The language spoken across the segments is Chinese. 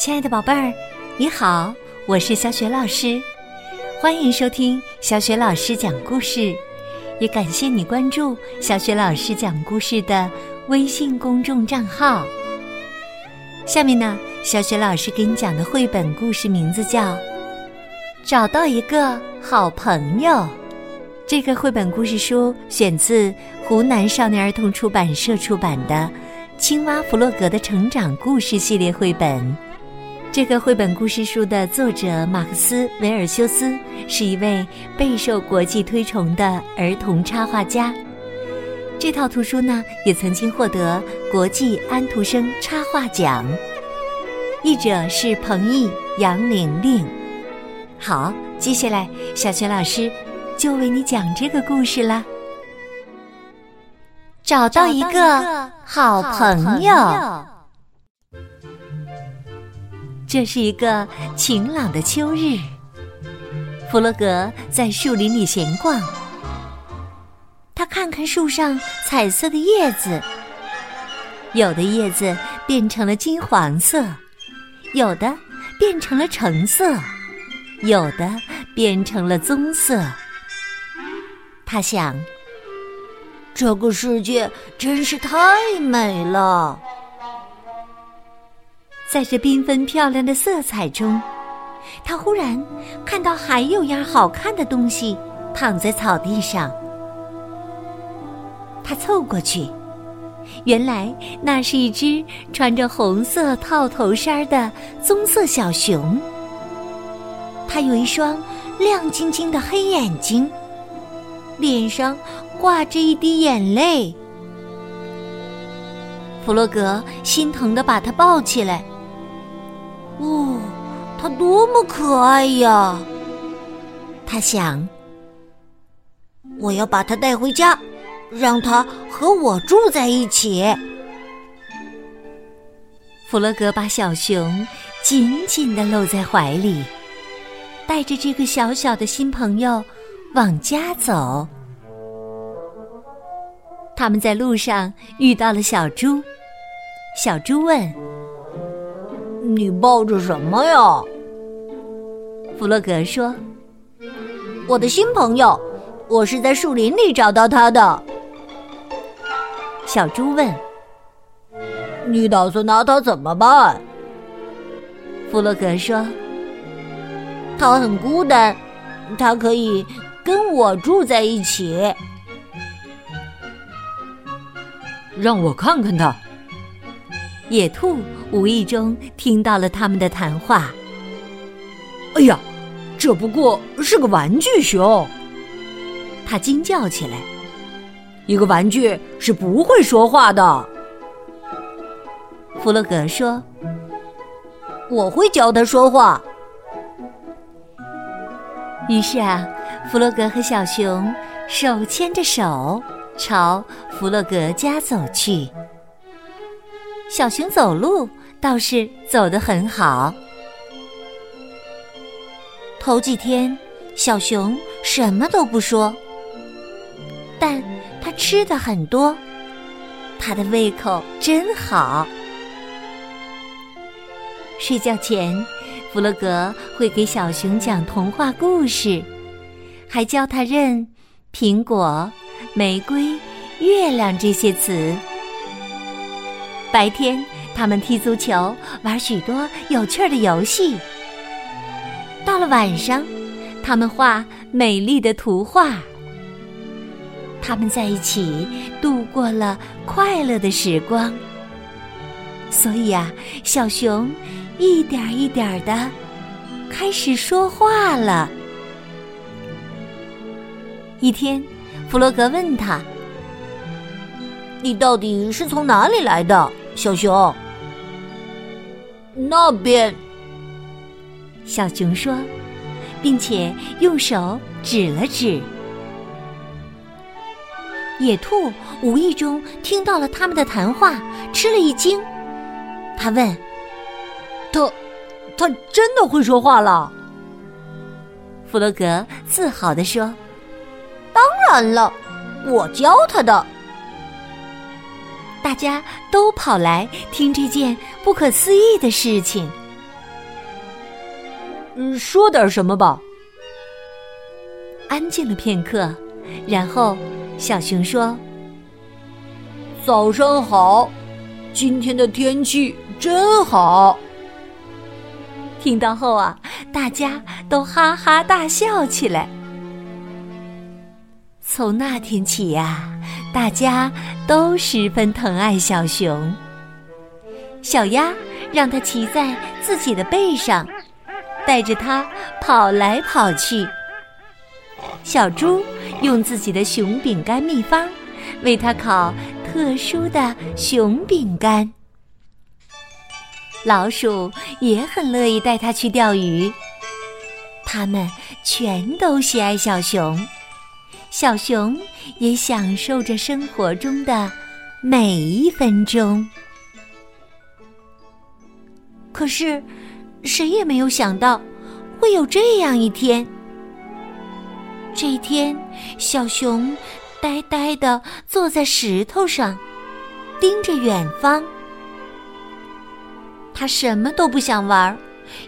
亲爱的宝贝儿，你好，我是小雪老师，欢迎收听小雪老师讲故事，也感谢你关注小雪老师讲故事的微信公众账号。下面呢，小雪老师给你讲的绘本故事名字叫《找到一个好朋友》。这个绘本故事书选自湖南少年儿童出版社出版的《青蛙弗洛格的成长故事》系列绘本。这个绘本故事书的作者马克思·维尔修斯是一位备受国际推崇的儿童插画家。这套图书呢，也曾经获得国际安徒生插画奖。译者是彭毅、杨玲玲。好，接下来小泉老师就为你讲这个故事啦。找到一个好朋友。这是一个晴朗的秋日，弗洛格在树林里闲逛。他看看树上彩色的叶子，有的叶子变成了金黄色，有的变成了橙色，有的变成了棕色。他想，这个世界真是太美了。在这缤纷漂亮的色彩中，他忽然看到还有样好看的东西躺在草地上。他凑过去，原来那是一只穿着红色套头衫的棕色小熊。它有一双亮晶晶的黑眼睛，脸上挂着一滴眼泪。弗洛格心疼的把它抱起来。哦，它多么可爱呀！他想，我要把它带回家，让它和我住在一起。弗洛格把小熊紧紧的搂在怀里，带着这个小小的新朋友往家走。他们在路上遇到了小猪，小猪问。你抱着什么呀？弗洛格说：“我的新朋友，我是在树林里找到他的。”小猪问：“你打算拿他怎么办？”弗洛格说：“他很孤单，他可以跟我住在一起。”让我看看他。野兔无意中听到了他们的谈话。哎呀，这不过是个玩具熊！他惊叫起来：“一个玩具是不会说话的。”弗洛格说：“我会教他说话。”于是啊，弗洛格和小熊手牵着手朝弗洛格家走去。小熊走路倒是走得很好。头几天，小熊什么都不说，但它吃的很多，它的胃口真好。睡觉前，弗洛格会给小熊讲童话故事，还教他认苹果、玫瑰、月亮这些词。白天，他们踢足球，玩许多有趣的游戏。到了晚上，他们画美丽的图画。他们在一起度过了快乐的时光。所以啊，小熊一点一点的开始说话了。一天，弗洛格问他：“你到底是从哪里来的？”小熊，那边。小熊说，并且用手指了指。野兔无意中听到了他们的谈话，吃了一惊。他问：“他，他真的会说话了？”弗洛格自豪地说：“当然了，我教他的。”大家都跑来听这件不可思议的事情。嗯说点什么吧。安静了片刻，然后小熊说：“早上好，今天的天气真好。”听到后啊，大家都哈哈大笑起来。从那天起呀，大家都十分疼爱小熊。小鸭让它骑在自己的背上，带着它跑来跑去。小猪用自己的熊饼干秘方，为它烤特殊的熊饼干。老鼠也很乐意带它去钓鱼。它们全都喜爱小熊。小熊也享受着生活中的每一分钟。可是，谁也没有想到会有这样一天。这一天，小熊呆呆的坐在石头上，盯着远方。他什么都不想玩，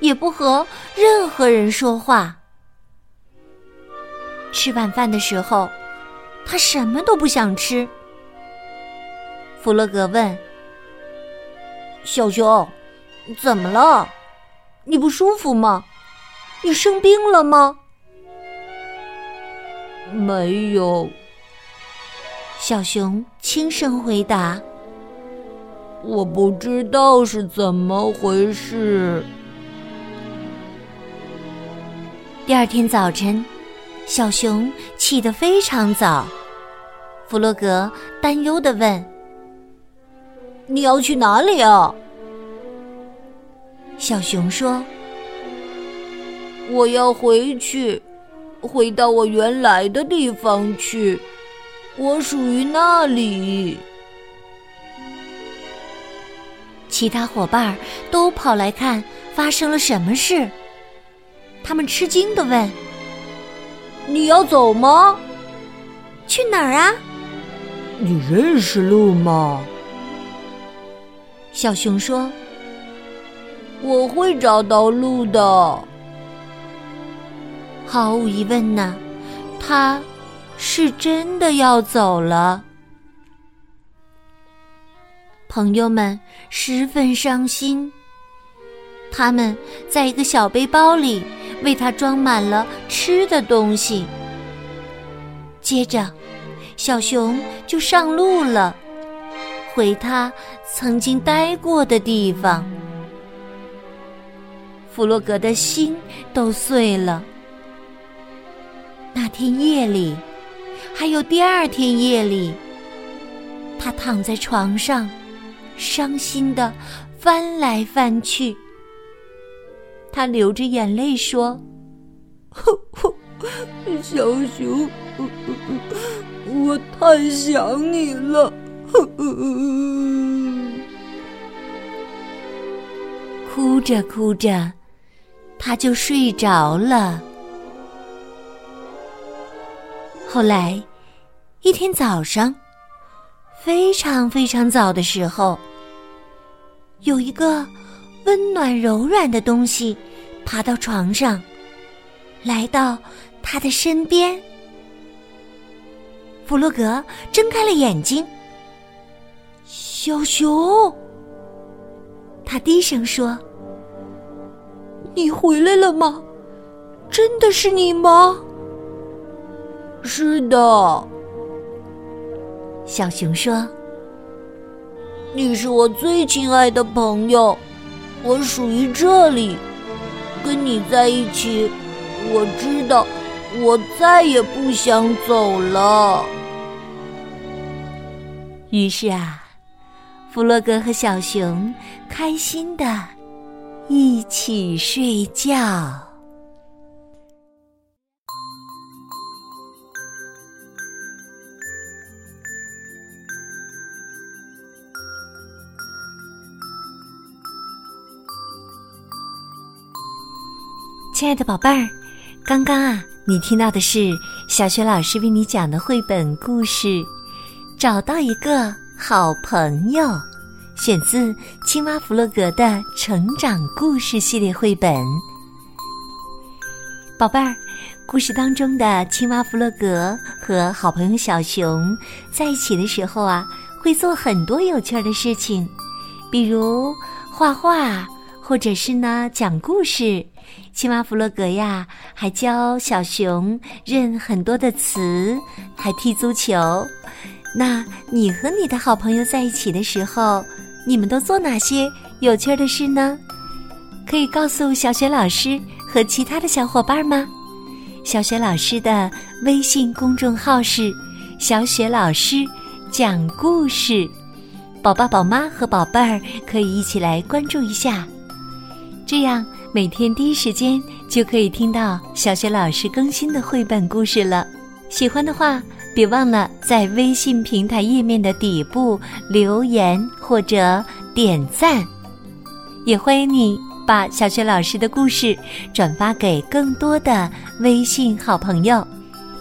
也不和任何人说话。吃晚饭的时候，他什么都不想吃。弗洛格问：“小熊，怎么了？你不舒服吗？你生病了吗？”“没有。”小熊轻声回答。“我不知道是怎么回事。”第二天早晨。小熊起得非常早，弗洛格担忧的问：“你要去哪里啊？”小熊说：“我要回去，回到我原来的地方去，我属于那里。”其他伙伴都跑来看发生了什么事，他们吃惊的问。你要走吗？去哪儿啊？你认识路吗？小熊说：“我会找到路的。”毫无疑问呢，他是真的要走了。朋友们十分伤心，他们在一个小背包里。为他装满了吃的东西。接着，小熊就上路了，回他曾经待过的地方。弗洛格的心都碎了。那天夜里，还有第二天夜里，他躺在床上，伤心的翻来翻去。他流着眼泪说：“小熊，我太想你了。”哭着哭着，他就睡着了。后来，一天早上，非常非常早的时候，有一个。温暖柔软的东西爬到床上，来到他的身边。弗洛格睁开了眼睛。小熊，他低声说：“你回来了吗？真的是你吗？”“是的。”小熊说：“你是我最亲爱的朋友。”我属于这里，跟你在一起，我知道，我再也不想走了。于是啊，弗洛格和小熊开心的一起睡觉。亲爱的宝贝儿，刚刚啊，你听到的是小雪老师为你讲的绘本故事《找到一个好朋友》，选自青蛙弗洛格的成长故事系列绘本。宝贝儿，故事当中的青蛙弗洛格和好朋友小熊在一起的时候啊，会做很多有趣的事情，比如画画，或者是呢讲故事。青蛙弗洛格呀，还教小熊认很多的词，还踢足球。那你和你的好朋友在一起的时候，你们都做哪些有趣的事呢？可以告诉小雪老师。和其他的小伙伴吗？小雪老师的微信公众号是“小雪老师讲故事”，宝爸宝妈和宝贝儿可以一起来关注一下，这样每天第一时间就可以听到小雪老师更新的绘本故事了。喜欢的话，别忘了在微信平台页面的底部留言或者点赞，也欢迎你。把小雪老师的故事转发给更多的微信好朋友，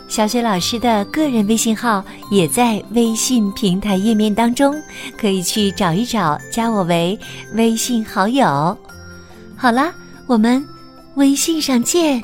小雪老师的个人微信号也在微信平台页面当中，可以去找一找，加我为微信好友。好啦，我们微信上见。